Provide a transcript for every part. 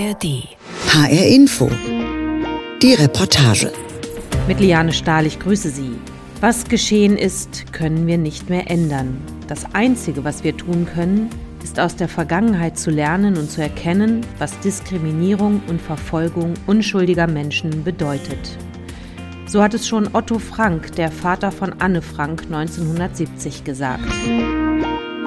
ARD. HR Info. Die Reportage. Mit Liane Stahl, ich grüße Sie. Was geschehen ist, können wir nicht mehr ändern. Das Einzige, was wir tun können, ist aus der Vergangenheit zu lernen und zu erkennen, was Diskriminierung und Verfolgung unschuldiger Menschen bedeutet. So hat es schon Otto Frank, der Vater von Anne Frank, 1970 gesagt.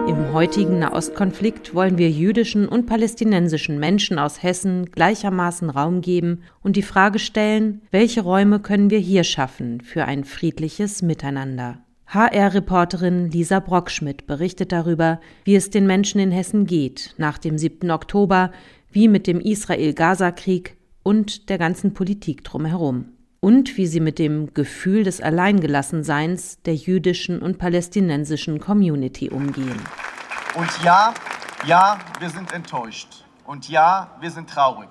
Im heutigen Nahostkonflikt wollen wir jüdischen und palästinensischen Menschen aus Hessen gleichermaßen Raum geben und die Frage stellen, welche Räume können wir hier schaffen für ein friedliches Miteinander. HR-Reporterin Lisa Brockschmidt berichtet darüber, wie es den Menschen in Hessen geht nach dem 7. Oktober, wie mit dem Israel-Gaza-Krieg und der ganzen Politik drumherum und wie sie mit dem Gefühl des Alleingelassenseins der jüdischen und palästinensischen Community umgehen. Und ja, ja, wir sind enttäuscht. Und ja, wir sind traurig,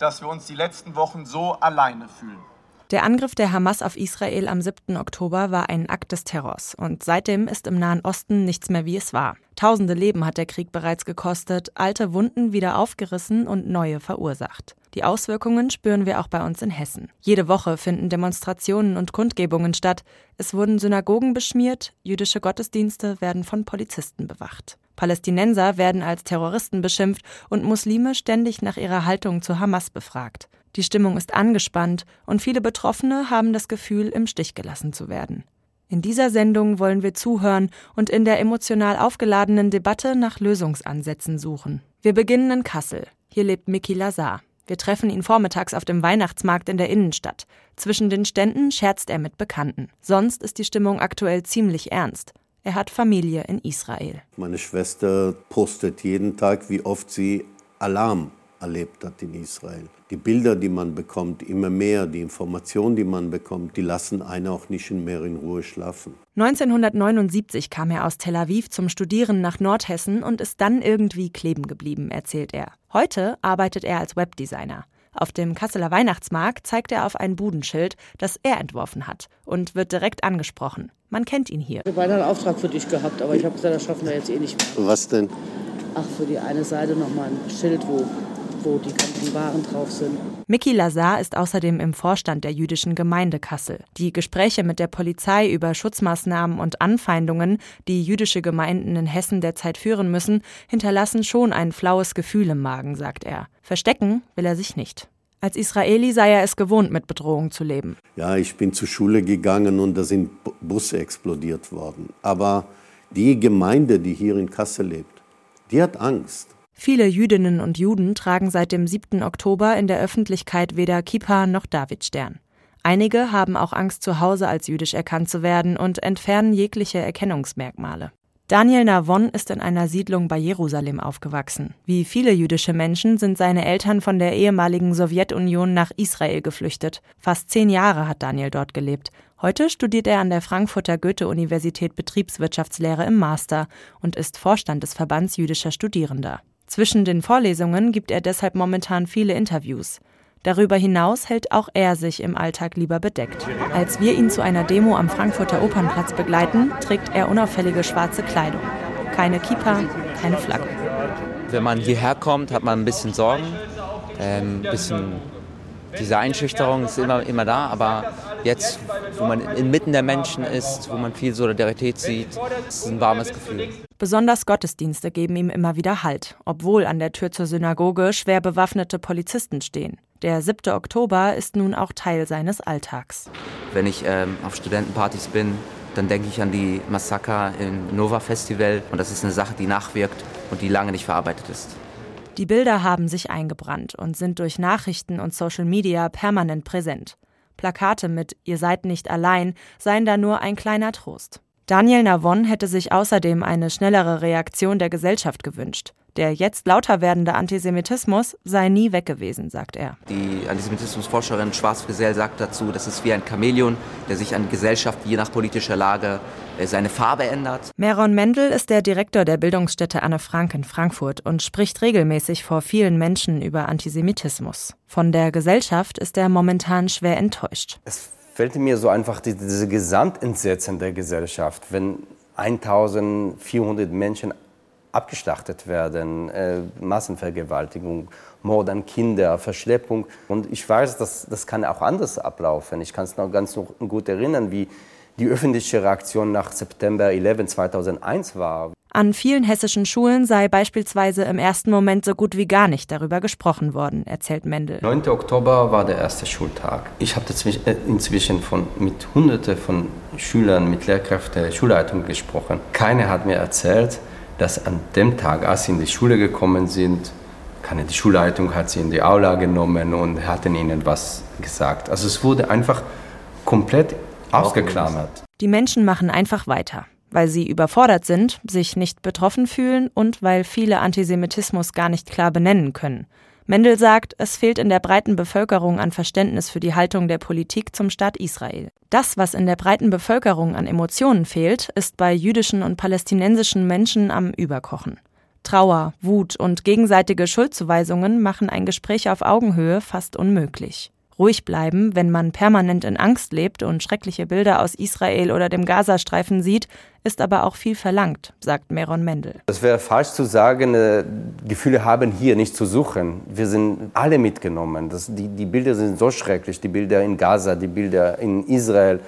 dass wir uns die letzten Wochen so alleine fühlen. Der Angriff der Hamas auf Israel am 7. Oktober war ein Akt des Terrors und seitdem ist im Nahen Osten nichts mehr wie es war. Tausende Leben hat der Krieg bereits gekostet, alte Wunden wieder aufgerissen und neue verursacht. Die Auswirkungen spüren wir auch bei uns in Hessen. Jede Woche finden Demonstrationen und Kundgebungen statt. Es wurden Synagogen beschmiert, jüdische Gottesdienste werden von Polizisten bewacht. Palästinenser werden als Terroristen beschimpft und Muslime ständig nach ihrer Haltung zu Hamas befragt. Die Stimmung ist angespannt und viele Betroffene haben das Gefühl, im Stich gelassen zu werden. In dieser Sendung wollen wir zuhören und in der emotional aufgeladenen Debatte nach Lösungsansätzen suchen. Wir beginnen in Kassel. Hier lebt Miki Lazar. Wir treffen ihn vormittags auf dem Weihnachtsmarkt in der Innenstadt. Zwischen den Ständen scherzt er mit Bekannten. Sonst ist die Stimmung aktuell ziemlich ernst. Er hat Familie in Israel. Meine Schwester postet jeden Tag, wie oft sie Alarm erlebt hat in Israel. Die Bilder, die man bekommt, immer mehr, die Informationen, die man bekommt, die lassen einen auch nicht mehr in Ruhe schlafen. 1979 kam er aus Tel Aviv zum Studieren nach Nordhessen und ist dann irgendwie kleben geblieben, erzählt er. Heute arbeitet er als Webdesigner. Auf dem Kasseler Weihnachtsmarkt zeigt er auf ein Budenschild, das er entworfen hat und wird direkt angesprochen. Man kennt ihn hier. Ich habe einen Auftrag für dich gehabt, aber ich habe gesagt, das schaffen wir jetzt eh nicht mehr. Was denn? Ach, für die eine Seite nochmal ein Schild, wo wo die ganzen Waren drauf sind. Miki Lazar ist außerdem im Vorstand der jüdischen Gemeinde Kassel. Die Gespräche mit der Polizei über Schutzmaßnahmen und Anfeindungen, die jüdische Gemeinden in Hessen derzeit führen müssen, hinterlassen schon ein flaues Gefühl im Magen, sagt er. Verstecken will er sich nicht. Als Israeli sei er es gewohnt, mit Bedrohung zu leben. Ja, ich bin zur Schule gegangen und da sind Busse explodiert worden. Aber die Gemeinde, die hier in Kassel lebt, die hat Angst. Viele Jüdinnen und Juden tragen seit dem 7. Oktober in der Öffentlichkeit weder Kippa noch Davidstern. Einige haben auch Angst, zu Hause als jüdisch erkannt zu werden und entfernen jegliche Erkennungsmerkmale. Daniel Navon ist in einer Siedlung bei Jerusalem aufgewachsen. Wie viele jüdische Menschen sind seine Eltern von der ehemaligen Sowjetunion nach Israel geflüchtet. Fast zehn Jahre hat Daniel dort gelebt. Heute studiert er an der Frankfurter Goethe-Universität Betriebswirtschaftslehre im Master und ist Vorstand des Verbands jüdischer Studierender. Zwischen den Vorlesungen gibt er deshalb momentan viele Interviews. Darüber hinaus hält auch er sich im Alltag lieber bedeckt. Als wir ihn zu einer Demo am Frankfurter Opernplatz begleiten, trägt er unauffällige schwarze Kleidung. Keine Kippa, keine Flagge. Wenn man hierher kommt, hat man ein bisschen Sorgen, ein ähm, bisschen diese Einschüchterung ist immer, immer da, aber jetzt, wo man inmitten der Menschen ist, wo man viel Solidarität sieht, ist es ein warmes Gefühl. Besonders Gottesdienste geben ihm immer wieder Halt, obwohl an der Tür zur Synagoge schwer bewaffnete Polizisten stehen. Der 7. Oktober ist nun auch Teil seines Alltags. Wenn ich ähm, auf Studentenpartys bin, dann denke ich an die Massaker im Nova Festival und das ist eine Sache, die nachwirkt und die lange nicht verarbeitet ist. Die Bilder haben sich eingebrannt und sind durch Nachrichten und Social Media permanent präsent. Plakate mit Ihr seid nicht allein seien da nur ein kleiner Trost. Daniel Navon hätte sich außerdem eine schnellere Reaktion der Gesellschaft gewünscht. Der jetzt lauter werdende Antisemitismus sei nie weg gewesen, sagt er. Die Antisemitismusforscherin Schwarz-Gesell sagt dazu, das ist wie ein Chamäleon, der sich an Gesellschaft je nach politischer Lage seine Farbe ändert. Meron Mendel ist der Direktor der Bildungsstätte Anne Frank in Frankfurt und spricht regelmäßig vor vielen Menschen über Antisemitismus. Von der Gesellschaft ist er momentan schwer enttäuscht. Es fällt mir so einfach die, diese Gesamtentsetzen der Gesellschaft, wenn 1400 Menschen abgeschlachtet werden, äh, Massenvergewaltigung, Mord an Kinder, Verschleppung. Und ich weiß, dass das kann auch anders ablaufen. Ich kann es noch ganz gut erinnern, wie die öffentliche Reaktion nach September 11 2001 war. An vielen hessischen Schulen sei beispielsweise im ersten Moment so gut wie gar nicht darüber gesprochen worden, erzählt Mendel. 9. Oktober war der erste Schultag. Ich habe äh, inzwischen von, mit Hunderten von Schülern, mit Lehrkräften, Schulleitungen gesprochen. Keiner hat mir erzählt, dass an dem Tag, als sie in die Schule gekommen sind, keine, die Schulleitung hat sie in die Aula genommen und hat ihnen was gesagt. Also es wurde einfach komplett ausgeklammert. Die Menschen machen einfach weiter weil sie überfordert sind, sich nicht betroffen fühlen und weil viele Antisemitismus gar nicht klar benennen können. Mendel sagt, es fehlt in der breiten Bevölkerung an Verständnis für die Haltung der Politik zum Staat Israel. Das, was in der breiten Bevölkerung an Emotionen fehlt, ist bei jüdischen und palästinensischen Menschen am Überkochen. Trauer, Wut und gegenseitige Schuldzuweisungen machen ein Gespräch auf Augenhöhe fast unmöglich ruhig bleiben, wenn man permanent in Angst lebt und schreckliche Bilder aus Israel oder dem Gazastreifen sieht, ist aber auch viel verlangt, sagt Meron Mendel. Es wäre falsch zu sagen, äh, Gefühle haben hier nicht zu suchen. Wir sind alle mitgenommen. Das, die, die Bilder sind so schrecklich, die Bilder in Gaza, die Bilder in Israel.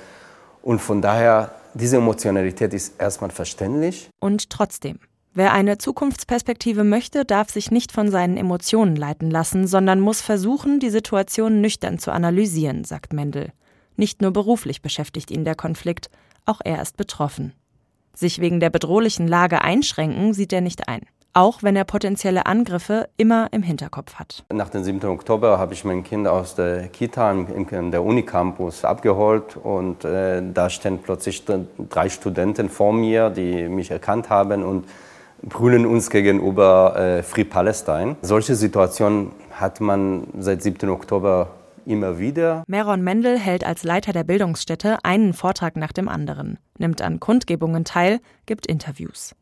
Und von daher, diese Emotionalität ist erstmal verständlich. Und trotzdem, Wer eine Zukunftsperspektive möchte, darf sich nicht von seinen Emotionen leiten lassen, sondern muss versuchen, die Situation nüchtern zu analysieren, sagt Mendel. Nicht nur beruflich beschäftigt ihn der Konflikt, auch er ist betroffen. Sich wegen der bedrohlichen Lage einschränken sieht er nicht ein, auch wenn er potenzielle Angriffe immer im Hinterkopf hat. Nach dem 7. Oktober habe ich mein Kind aus der Kita in der Unicampus abgeholt und äh, da stehen plötzlich drei Studenten vor mir, die mich erkannt haben und brüllen uns gegenüber äh, Free Palestine. Solche Situationen hat man seit 7. Oktober immer wieder. Meron Mendel hält als Leiter der Bildungsstätte einen Vortrag nach dem anderen, nimmt an Kundgebungen teil, gibt Interviews.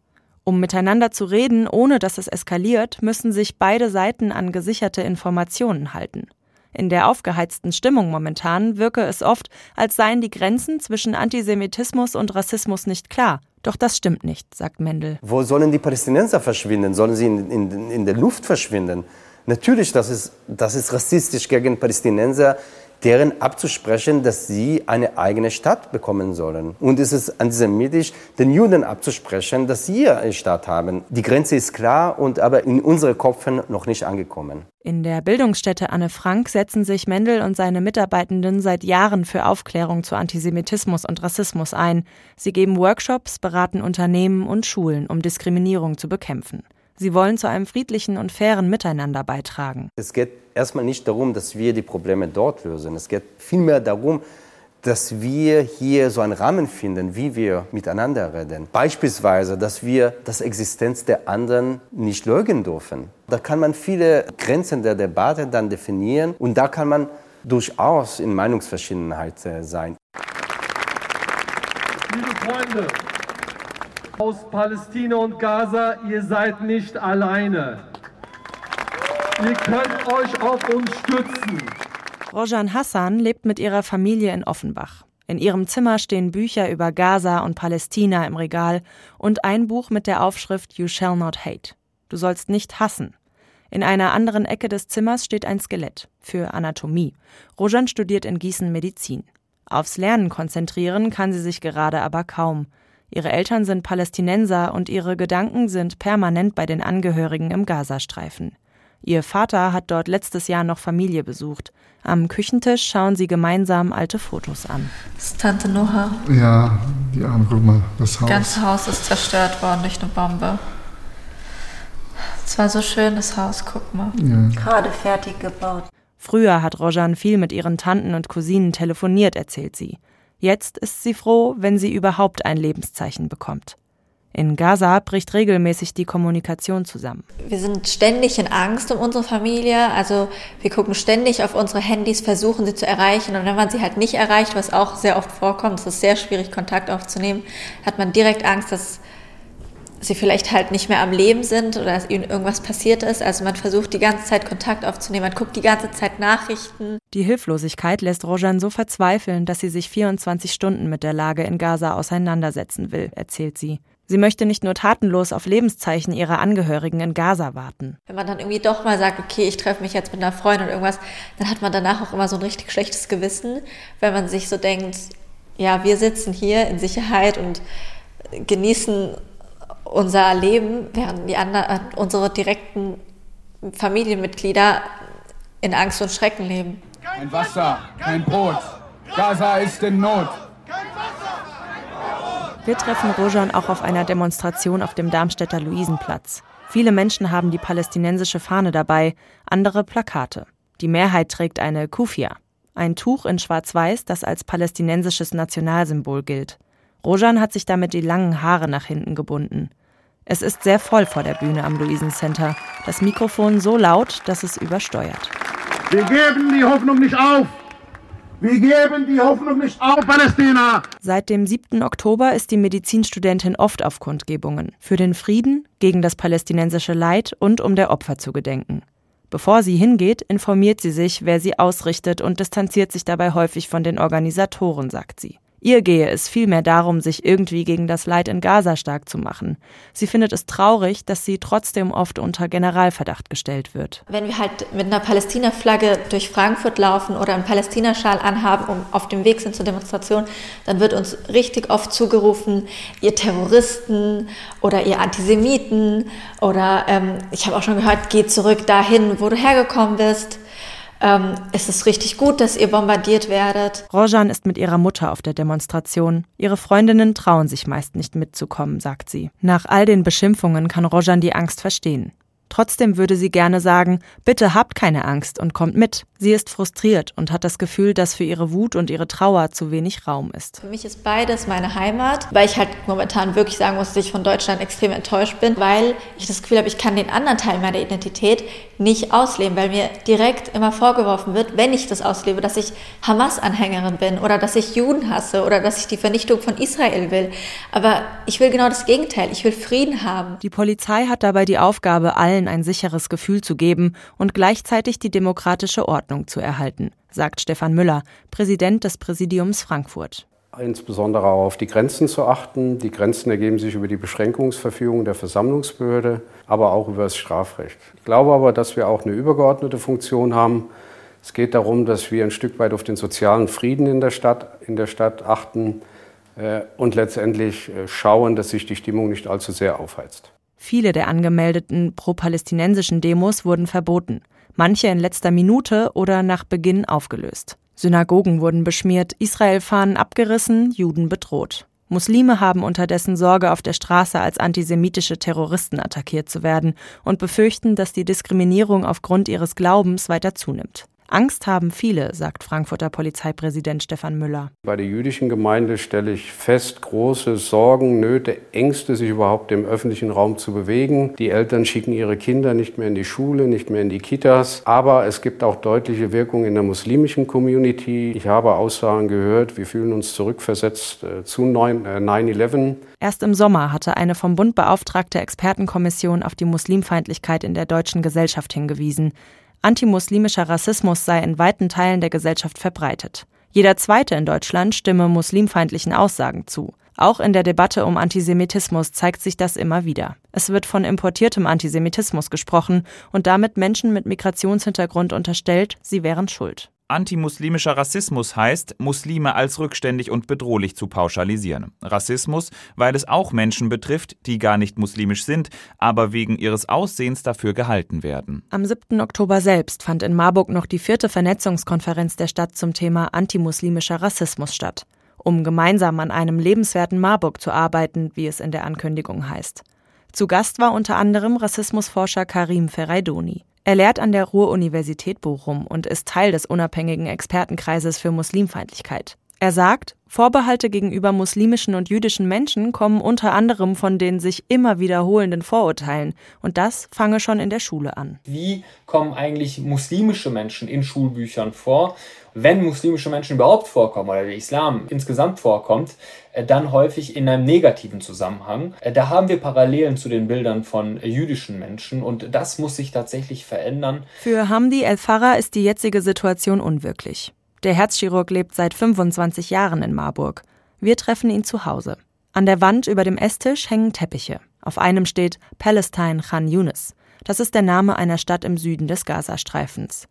Um miteinander zu reden, ohne dass es eskaliert, müssen sich beide Seiten an gesicherte Informationen halten. In der aufgeheizten Stimmung momentan wirke es oft, als seien die Grenzen zwischen Antisemitismus und Rassismus nicht klar doch das stimmt nicht, sagt Mendel. Wo sollen die Palästinenser verschwinden? Sollen sie in, in, in der Luft verschwinden? Natürlich, das ist, das ist rassistisch gegen Palästinenser deren abzusprechen, dass sie eine eigene Stadt bekommen sollen. Und es ist antisemitisch, den Juden abzusprechen, dass sie eine Stadt haben. Die Grenze ist klar und aber in unsere Köpfen noch nicht angekommen. In der Bildungsstätte Anne Frank setzen sich Mendel und seine Mitarbeitenden seit Jahren für Aufklärung zu Antisemitismus und Rassismus ein. Sie geben Workshops, beraten Unternehmen und Schulen, um Diskriminierung zu bekämpfen. Sie wollen zu einem friedlichen und fairen Miteinander beitragen. Es geht erstmal nicht darum, dass wir die Probleme dort lösen. Es geht vielmehr darum, dass wir hier so einen Rahmen finden, wie wir miteinander reden. Beispielsweise, dass wir das Existenz der anderen nicht leugnen dürfen. Da kann man viele Grenzen der Debatte dann definieren und da kann man durchaus in Meinungsverschiedenheit äh, sein. Liebe Freunde, aus Palästina und Gaza, ihr seid nicht alleine. Ihr könnt euch auf uns stützen. Rojan Hassan lebt mit ihrer Familie in Offenbach. In ihrem Zimmer stehen Bücher über Gaza und Palästina im Regal und ein Buch mit der Aufschrift You shall not hate. Du sollst nicht hassen. In einer anderen Ecke des Zimmers steht ein Skelett für Anatomie. Rojan studiert in Gießen Medizin. Aufs Lernen konzentrieren kann sie sich gerade aber kaum. Ihre Eltern sind Palästinenser und ihre Gedanken sind permanent bei den Angehörigen im Gazastreifen. Ihr Vater hat dort letztes Jahr noch Familie besucht. Am Küchentisch schauen sie gemeinsam alte Fotos an. Das ist Tante Noha. Ja, die Arme, guck mal, das Haus. Das ganze Haus ist zerstört worden durch eine Bombe. Es war so schön, das Haus, guck mal. Ja. Gerade fertig gebaut. Früher hat Rojan viel mit ihren Tanten und Cousinen telefoniert, erzählt sie. Jetzt ist sie froh, wenn sie überhaupt ein Lebenszeichen bekommt. In Gaza bricht regelmäßig die Kommunikation zusammen. Wir sind ständig in Angst um unsere Familie. Also wir gucken ständig auf unsere Handys, versuchen sie zu erreichen. Und wenn man sie halt nicht erreicht, was auch sehr oft vorkommt, es ist sehr schwierig, Kontakt aufzunehmen, hat man direkt Angst, dass sie vielleicht halt nicht mehr am Leben sind oder dass ihnen irgendwas passiert ist. Also man versucht die ganze Zeit Kontakt aufzunehmen, man guckt die ganze Zeit Nachrichten. Die Hilflosigkeit lässt Rojan so verzweifeln, dass sie sich 24 Stunden mit der Lage in Gaza auseinandersetzen will, erzählt sie. Sie möchte nicht nur tatenlos auf Lebenszeichen ihrer Angehörigen in Gaza warten. Wenn man dann irgendwie doch mal sagt, okay, ich treffe mich jetzt mit einer Freundin oder irgendwas, dann hat man danach auch immer so ein richtig schlechtes Gewissen, weil man sich so denkt, ja, wir sitzen hier in Sicherheit und genießen unser Leben, während die anderen, unsere direkten Familienmitglieder in Angst und Schrecken leben. Kein Wasser, kein Brot. Gaza ist in Not. Wir treffen Rojan auch auf einer Demonstration auf dem Darmstädter Luisenplatz. Viele Menschen haben die palästinensische Fahne dabei, andere Plakate. Die Mehrheit trägt eine Kufia, ein Tuch in Schwarz-Weiß, das als palästinensisches Nationalsymbol gilt. Rojan hat sich damit die langen Haare nach hinten gebunden. Es ist sehr voll vor der Bühne am Luisen Center. Das Mikrofon so laut, dass es übersteuert. Wir geben die Hoffnung nicht auf. Wir geben die Hoffnung nicht auf, Palästina! Seit dem 7. Oktober ist die Medizinstudentin oft auf Kundgebungen. Für den Frieden, gegen das palästinensische Leid und um der Opfer zu gedenken. Bevor sie hingeht, informiert sie sich, wer sie ausrichtet und distanziert sich dabei häufig von den Organisatoren, sagt sie. Ihr gehe es vielmehr darum, sich irgendwie gegen das Leid in Gaza stark zu machen. Sie findet es traurig, dass sie trotzdem oft unter Generalverdacht gestellt wird. Wenn wir halt mit einer Palästina-Flagge durch Frankfurt laufen oder einen Palästina-Schal anhaben, um auf dem Weg sind zur Demonstration, dann wird uns richtig oft zugerufen, ihr Terroristen oder ihr Antisemiten oder ähm, ich habe auch schon gehört, geh zurück dahin, wo du hergekommen bist ähm, es ist richtig gut, dass ihr bombardiert werdet. Rojan ist mit ihrer Mutter auf der Demonstration. Ihre Freundinnen trauen sich meist nicht mitzukommen, sagt sie. Nach all den Beschimpfungen kann Rojan die Angst verstehen. Trotzdem würde sie gerne sagen, bitte habt keine Angst und kommt mit. Sie ist frustriert und hat das Gefühl, dass für ihre Wut und ihre Trauer zu wenig Raum ist. Für mich ist beides meine Heimat, weil ich halt momentan wirklich sagen muss, dass ich von Deutschland extrem enttäuscht bin, weil ich das Gefühl habe, ich kann den anderen Teil meiner Identität nicht ausleben, weil mir direkt immer vorgeworfen wird, wenn ich das auslebe, dass ich Hamas-Anhängerin bin oder dass ich Juden hasse oder dass ich die Vernichtung von Israel will. Aber ich will genau das Gegenteil. Ich will Frieden haben. Die Polizei hat dabei die Aufgabe, allen allen ein sicheres Gefühl zu geben und gleichzeitig die demokratische Ordnung zu erhalten, sagt Stefan Müller, Präsident des Präsidiums Frankfurt. Insbesondere auch auf die Grenzen zu achten. Die Grenzen ergeben sich über die Beschränkungsverfügung der Versammlungsbehörde, aber auch über das Strafrecht. Ich glaube aber, dass wir auch eine übergeordnete Funktion haben. Es geht darum, dass wir ein Stück weit auf den sozialen Frieden in der Stadt, in der Stadt achten äh, und letztendlich äh, schauen, dass sich die Stimmung nicht allzu sehr aufheizt. Viele der angemeldeten pro-palästinensischen Demos wurden verboten, manche in letzter Minute oder nach Beginn aufgelöst. Synagogen wurden beschmiert, Israel-Fahnen abgerissen, Juden bedroht. Muslime haben unterdessen Sorge, auf der Straße als antisemitische Terroristen attackiert zu werden und befürchten, dass die Diskriminierung aufgrund ihres Glaubens weiter zunimmt. Angst haben viele, sagt Frankfurter Polizeipräsident Stefan Müller. Bei der jüdischen Gemeinde stelle ich fest, große Sorgen, Nöte, Ängste, sich überhaupt im öffentlichen Raum zu bewegen. Die Eltern schicken ihre Kinder nicht mehr in die Schule, nicht mehr in die Kitas. Aber es gibt auch deutliche Wirkungen in der muslimischen Community. Ich habe Aussagen gehört, wir fühlen uns zurückversetzt äh, zu 9-11. Äh, Erst im Sommer hatte eine vom Bund beauftragte Expertenkommission auf die Muslimfeindlichkeit in der deutschen Gesellschaft hingewiesen. Antimuslimischer Rassismus sei in weiten Teilen der Gesellschaft verbreitet. Jeder Zweite in Deutschland stimme muslimfeindlichen Aussagen zu. Auch in der Debatte um Antisemitismus zeigt sich das immer wieder. Es wird von importiertem Antisemitismus gesprochen und damit Menschen mit Migrationshintergrund unterstellt, sie wären schuld. Antimuslimischer Rassismus heißt, Muslime als rückständig und bedrohlich zu pauschalisieren. Rassismus, weil es auch Menschen betrifft, die gar nicht muslimisch sind, aber wegen ihres Aussehens dafür gehalten werden. Am 7. Oktober selbst fand in Marburg noch die vierte Vernetzungskonferenz der Stadt zum Thema antimuslimischer Rassismus statt, um gemeinsam an einem lebenswerten Marburg zu arbeiten, wie es in der Ankündigung heißt. Zu Gast war unter anderem Rassismusforscher Karim Ferraidoni. Er lehrt an der Ruhr-Universität Bochum und ist Teil des unabhängigen Expertenkreises für Muslimfeindlichkeit. Er sagt, Vorbehalte gegenüber muslimischen und jüdischen Menschen kommen unter anderem von den sich immer wiederholenden Vorurteilen und das fange schon in der Schule an. Wie kommen eigentlich muslimische Menschen in Schulbüchern vor? Wenn muslimische Menschen überhaupt vorkommen oder der Islam insgesamt vorkommt, äh, dann häufig in einem negativen Zusammenhang. Äh, da haben wir Parallelen zu den Bildern von jüdischen Menschen und das muss sich tatsächlich verändern. Für Hamdi El-Farah ist die jetzige Situation unwirklich. Der Herzchirurg lebt seit 25 Jahren in Marburg. Wir treffen ihn zu Hause. An der Wand über dem Esstisch hängen Teppiche. Auf einem steht Palestine Khan Yunis. Das ist der Name einer Stadt im Süden des Gazastreifens.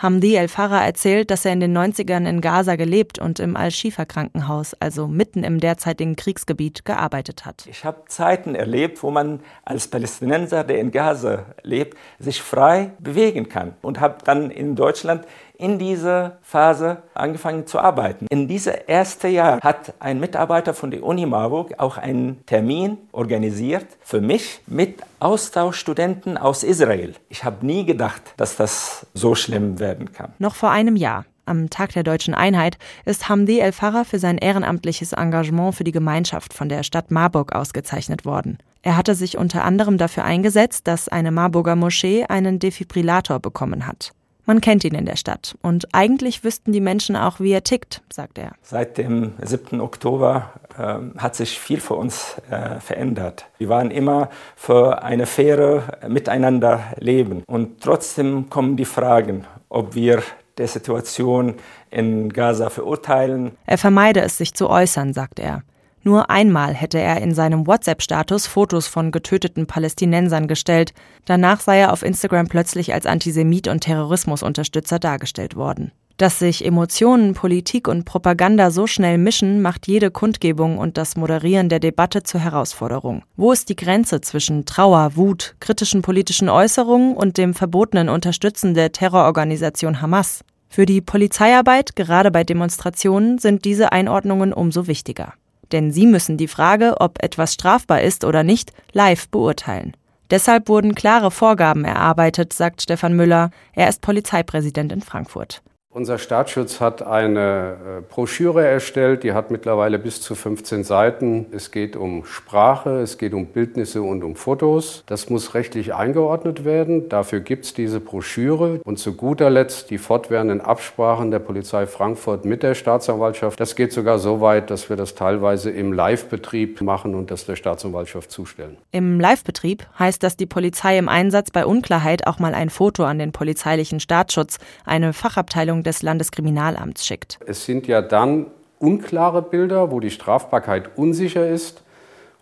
Hamdi El-Farah erzählt, dass er in den 90ern in Gaza gelebt und im Al-Shifa-Krankenhaus, also mitten im derzeitigen Kriegsgebiet, gearbeitet hat. Ich habe Zeiten erlebt, wo man als Palästinenser, der in Gaza lebt, sich frei bewegen kann. Und habe dann in Deutschland in dieser Phase angefangen zu arbeiten. In diesem ersten Jahr hat ein Mitarbeiter von der Uni Marburg auch einen Termin organisiert für mich mit Austauschstudenten aus Israel. Ich habe nie gedacht, dass das so schlimm werden kann. Noch vor einem Jahr am Tag der deutschen Einheit ist Hamdi El Farah für sein ehrenamtliches Engagement für die Gemeinschaft von der Stadt Marburg ausgezeichnet worden. Er hatte sich unter anderem dafür eingesetzt, dass eine Marburger Moschee einen Defibrillator bekommen hat. Man kennt ihn in der Stadt und eigentlich wüssten die Menschen auch, wie er tickt, sagt er. Seit dem 7. Oktober äh, hat sich viel für uns äh, verändert. Wir waren immer für eine faire Miteinander leben und trotzdem kommen die Fragen, ob wir der Situation in Gaza verurteilen. Er vermeide es, sich zu äußern, sagt er. Nur einmal hätte er in seinem WhatsApp-Status Fotos von getöteten Palästinensern gestellt. Danach sei er auf Instagram plötzlich als Antisemit und Terrorismusunterstützer dargestellt worden. Dass sich Emotionen, Politik und Propaganda so schnell mischen, macht jede Kundgebung und das Moderieren der Debatte zur Herausforderung. Wo ist die Grenze zwischen Trauer, Wut, kritischen politischen Äußerungen und dem verbotenen Unterstützen der Terrororganisation Hamas? Für die Polizeiarbeit, gerade bei Demonstrationen, sind diese Einordnungen umso wichtiger denn sie müssen die Frage, ob etwas strafbar ist oder nicht, live beurteilen. Deshalb wurden klare Vorgaben erarbeitet, sagt Stefan Müller. Er ist Polizeipräsident in Frankfurt. Unser Staatsschutz hat eine äh, Broschüre erstellt, die hat mittlerweile bis zu 15 Seiten. Es geht um Sprache, es geht um Bildnisse und um Fotos. Das muss rechtlich eingeordnet werden. Dafür gibt es diese Broschüre. Und zu guter Letzt die fortwährenden Absprachen der Polizei Frankfurt mit der Staatsanwaltschaft. Das geht sogar so weit, dass wir das teilweise im Live-Betrieb machen und das der Staatsanwaltschaft zustellen. Im Live-Betrieb heißt das die Polizei im Einsatz bei Unklarheit auch mal ein Foto an den polizeilichen Staatsschutz, eine Fachabteilung des Landeskriminalamts schickt. Es sind ja dann unklare Bilder, wo die Strafbarkeit unsicher ist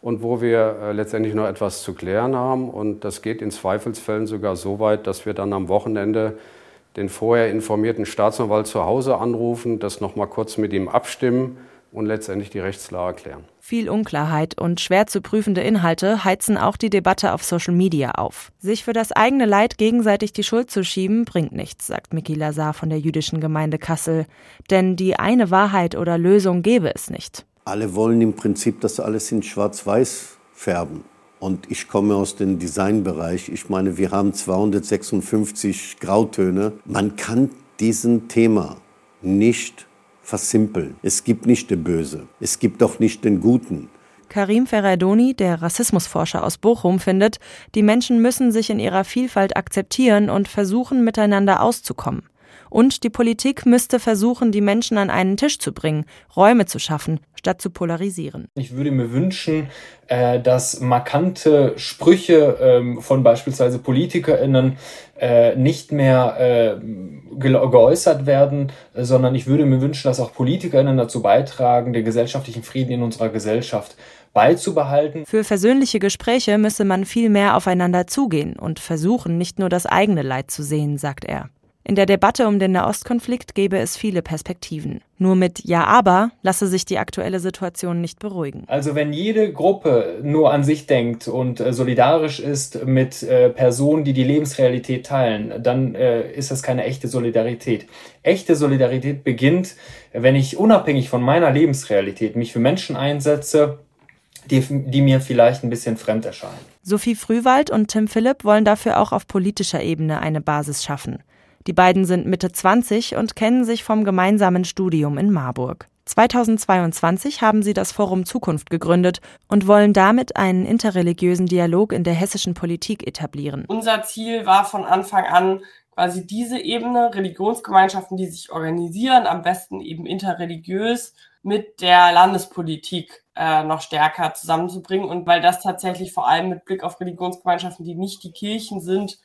und wo wir äh, letztendlich noch etwas zu klären haben. Und das geht in Zweifelsfällen sogar so weit, dass wir dann am Wochenende den vorher informierten Staatsanwalt zu Hause anrufen, das noch mal kurz mit ihm abstimmen und letztendlich die Rechtslage klären. Viel Unklarheit und schwer zu prüfende Inhalte heizen auch die Debatte auf Social Media auf. Sich für das eigene Leid gegenseitig die Schuld zu schieben, bringt nichts, sagt Miki Lazar von der jüdischen Gemeinde Kassel. Denn die eine Wahrheit oder Lösung gäbe es nicht. Alle wollen im Prinzip das alles in Schwarz-Weiß färben. Und ich komme aus dem Designbereich. Ich meine, wir haben 256 Grautöne. Man kann diesen Thema nicht versimpeln. Es gibt nicht den Böse, es gibt auch nicht den Guten. Karim Ferraidoni, der Rassismusforscher aus Bochum, findet, die Menschen müssen sich in ihrer Vielfalt akzeptieren und versuchen, miteinander auszukommen. Und die Politik müsste versuchen, die Menschen an einen Tisch zu bringen, Räume zu schaffen, statt zu polarisieren. Ich würde mir wünschen, äh, dass markante Sprüche ähm, von beispielsweise PolitikerInnen äh, nicht mehr äh, geäußert werden, sondern ich würde mir wünschen, dass auch PolitikerInnen dazu beitragen, den gesellschaftlichen Frieden in unserer Gesellschaft beizubehalten. Für versöhnliche Gespräche müsse man viel mehr aufeinander zugehen und versuchen, nicht nur das eigene Leid zu sehen, sagt er. In der Debatte um den Nahostkonflikt gäbe es viele Perspektiven. Nur mit Ja, aber lasse sich die aktuelle Situation nicht beruhigen. Also wenn jede Gruppe nur an sich denkt und äh, solidarisch ist mit äh, Personen, die die Lebensrealität teilen, dann äh, ist das keine echte Solidarität. Echte Solidarität beginnt, wenn ich unabhängig von meiner Lebensrealität mich für Menschen einsetze, die, die mir vielleicht ein bisschen fremd erscheinen. Sophie Frühwald und Tim Philipp wollen dafür auch auf politischer Ebene eine Basis schaffen. Die beiden sind Mitte 20 und kennen sich vom gemeinsamen Studium in Marburg. 2022 haben sie das Forum Zukunft gegründet und wollen damit einen interreligiösen Dialog in der hessischen Politik etablieren. Unser Ziel war von Anfang an quasi diese Ebene, Religionsgemeinschaften, die sich organisieren, am besten eben interreligiös mit der Landespolitik äh, noch stärker zusammenzubringen. Und weil das tatsächlich vor allem mit Blick auf Religionsgemeinschaften, die nicht die Kirchen sind,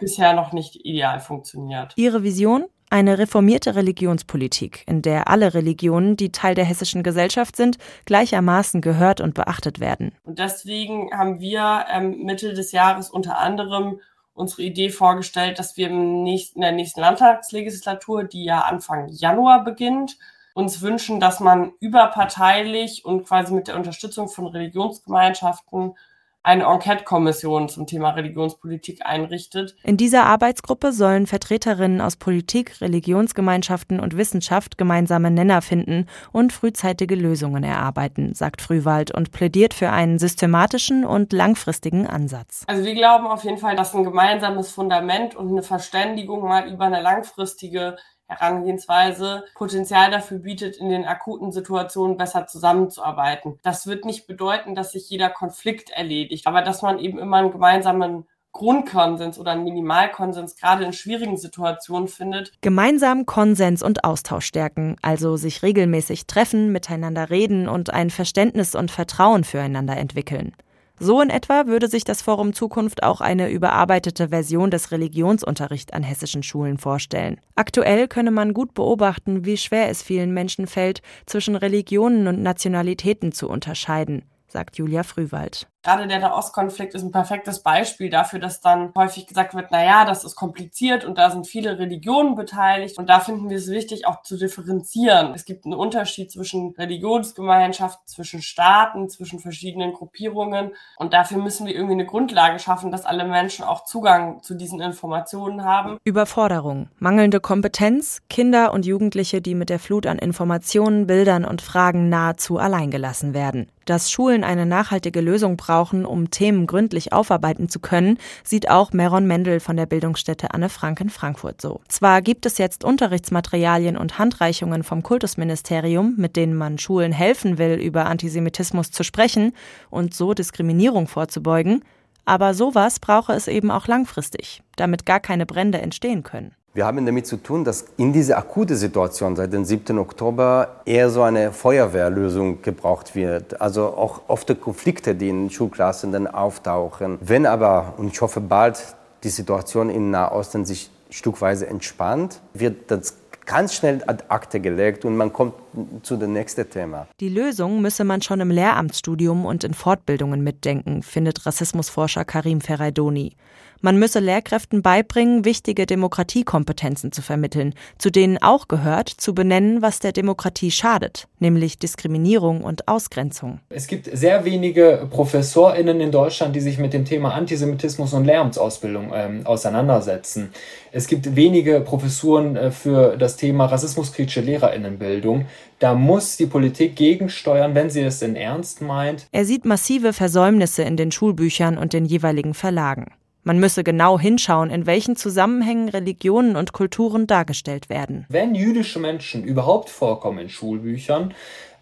bisher noch nicht ideal funktioniert. Ihre Vision? Eine reformierte Religionspolitik, in der alle Religionen, die Teil der hessischen Gesellschaft sind, gleichermaßen gehört und beachtet werden. Und deswegen haben wir ähm, Mitte des Jahres unter anderem unsere Idee vorgestellt, dass wir im nächsten, in der nächsten Landtagslegislatur, die ja Anfang Januar beginnt, uns wünschen, dass man überparteilich und quasi mit der Unterstützung von Religionsgemeinschaften eine Enquete-Kommission zum Thema Religionspolitik einrichtet. In dieser Arbeitsgruppe sollen Vertreterinnen aus Politik, Religionsgemeinschaften und Wissenschaft gemeinsame Nenner finden und frühzeitige Lösungen erarbeiten, sagt Frühwald und plädiert für einen systematischen und langfristigen Ansatz. Also wir glauben auf jeden Fall, dass ein gemeinsames Fundament und eine Verständigung mal über eine langfristige Herangehensweise Potenzial dafür bietet, in den akuten Situationen besser zusammenzuarbeiten. Das wird nicht bedeuten, dass sich jeder Konflikt erledigt, aber dass man eben immer einen gemeinsamen Grundkonsens oder einen Minimalkonsens gerade in schwierigen Situationen findet. Gemeinsam Konsens und Austausch stärken, also sich regelmäßig treffen, miteinander reden und ein Verständnis und Vertrauen füreinander entwickeln. So in etwa würde sich das Forum Zukunft auch eine überarbeitete Version des Religionsunterrichts an hessischen Schulen vorstellen. Aktuell könne man gut beobachten, wie schwer es vielen Menschen fällt, zwischen Religionen und Nationalitäten zu unterscheiden, sagt Julia Frühwald. Gerade der Nahostkonflikt ist ein perfektes Beispiel dafür, dass dann häufig gesagt wird, na ja, das ist kompliziert und da sind viele Religionen beteiligt und da finden wir es wichtig, auch zu differenzieren. Es gibt einen Unterschied zwischen Religionsgemeinschaften, zwischen Staaten, zwischen verschiedenen Gruppierungen und dafür müssen wir irgendwie eine Grundlage schaffen, dass alle Menschen auch Zugang zu diesen Informationen haben. Überforderung, mangelnde Kompetenz, Kinder und Jugendliche, die mit der Flut an Informationen, Bildern und Fragen nahezu alleingelassen werden. Dass Schulen eine nachhaltige Lösung brauchen, brauchen, um Themen gründlich aufarbeiten zu können, sieht auch Meron Mendel von der Bildungsstätte Anne Frank in Frankfurt so. Zwar gibt es jetzt Unterrichtsmaterialien und Handreichungen vom Kultusministerium, mit denen man Schulen helfen will, über Antisemitismus zu sprechen und so Diskriminierung vorzubeugen, aber sowas brauche es eben auch langfristig, damit gar keine Brände entstehen können. Wir haben damit zu tun, dass in dieser akuten Situation seit dem 7. Oktober eher so eine Feuerwehrlösung gebraucht wird. Also auch oft Konflikte, die in Schulklassen dann auftauchen. Wenn aber, und ich hoffe bald, die Situation in Nahosten sich stückweise entspannt, wird das ganz schnell ad acte gelegt und man kommt zu dem nächsten Thema. Die Lösung müsse man schon im Lehramtsstudium und in Fortbildungen mitdenken, findet Rassismusforscher Karim Ferraidoni. Man müsse Lehrkräften beibringen, wichtige Demokratiekompetenzen zu vermitteln, zu denen auch gehört, zu benennen, was der Demokratie schadet, nämlich Diskriminierung und Ausgrenzung. Es gibt sehr wenige ProfessorInnen in Deutschland, die sich mit dem Thema Antisemitismus und Lehramtsausbildung ähm, auseinandersetzen. Es gibt wenige Professuren äh, für das Thema rassismuskritische LehrerInnenbildung. Da muss die Politik gegensteuern, wenn sie es denn ernst meint. Er sieht massive Versäumnisse in den Schulbüchern und den jeweiligen Verlagen. Man müsse genau hinschauen, in welchen Zusammenhängen Religionen und Kulturen dargestellt werden. Wenn jüdische Menschen überhaupt vorkommen in Schulbüchern,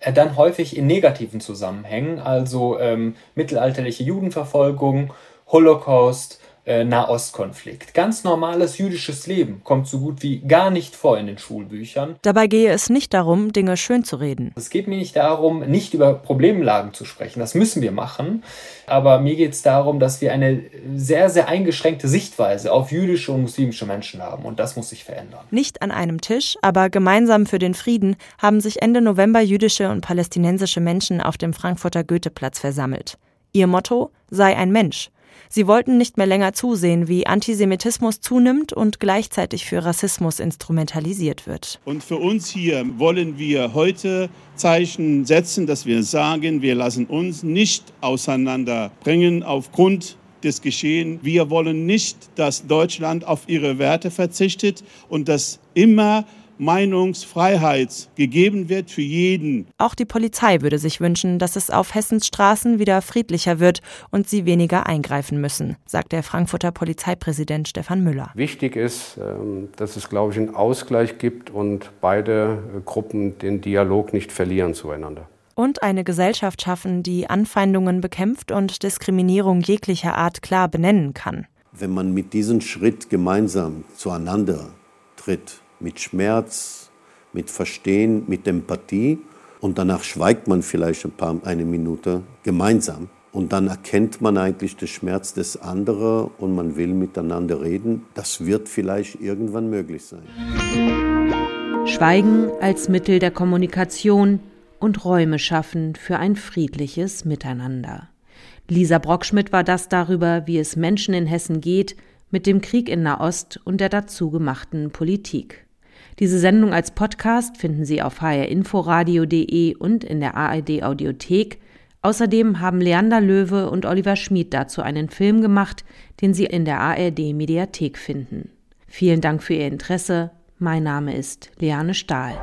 äh, dann häufig in negativen Zusammenhängen, also ähm, mittelalterliche Judenverfolgung, Holocaust, äh, Nahostkonflikt. Ganz normales jüdisches Leben kommt so gut wie gar nicht vor in den Schulbüchern. Dabei gehe es nicht darum, Dinge schön zu reden. Es geht mir nicht darum, nicht über Problemlagen zu sprechen. Das müssen wir machen. Aber mir geht es darum, dass wir eine sehr, sehr eingeschränkte Sichtweise auf jüdische und muslimische Menschen haben. Und das muss sich verändern. Nicht an einem Tisch, aber gemeinsam für den Frieden haben sich Ende November jüdische und palästinensische Menschen auf dem Frankfurter Goetheplatz versammelt. Ihr Motto sei ein Mensch. Sie wollten nicht mehr länger zusehen, wie Antisemitismus zunimmt und gleichzeitig für Rassismus instrumentalisiert wird. Und für uns hier wollen wir heute Zeichen setzen, dass wir sagen, wir lassen uns nicht auseinanderbringen aufgrund des Geschehen. Wir wollen nicht, dass Deutschland auf ihre Werte verzichtet und dass immer Meinungsfreiheit gegeben wird für jeden. Auch die Polizei würde sich wünschen, dass es auf Hessens Straßen wieder friedlicher wird und sie weniger eingreifen müssen, sagt der Frankfurter Polizeipräsident Stefan Müller. Wichtig ist, ähm, dass es, glaube ich, einen Ausgleich gibt und beide äh, Gruppen den Dialog nicht verlieren zueinander und eine Gesellschaft schaffen, die Anfeindungen bekämpft und Diskriminierung jeglicher Art klar benennen kann. Wenn man mit diesem Schritt gemeinsam zueinander tritt, mit Schmerz, mit Verstehen, mit Empathie und danach schweigt man vielleicht ein paar, eine Minute gemeinsam, Und dann erkennt man eigentlich den Schmerz des anderen und man will miteinander reden. Das wird vielleicht irgendwann möglich sein. Schweigen als Mittel der Kommunikation und Räume schaffen für ein friedliches Miteinander. Lisa Brockschmidt war das darüber, wie es Menschen in Hessen geht mit dem Krieg in Nahost und der dazu gemachten Politik. Diese Sendung als Podcast finden Sie auf hrinforadio.de und in der ARD Audiothek. Außerdem haben Leander Löwe und Oliver Schmid dazu einen Film gemacht, den Sie in der ARD Mediathek finden. Vielen Dank für Ihr Interesse. Mein Name ist Leane Stahl.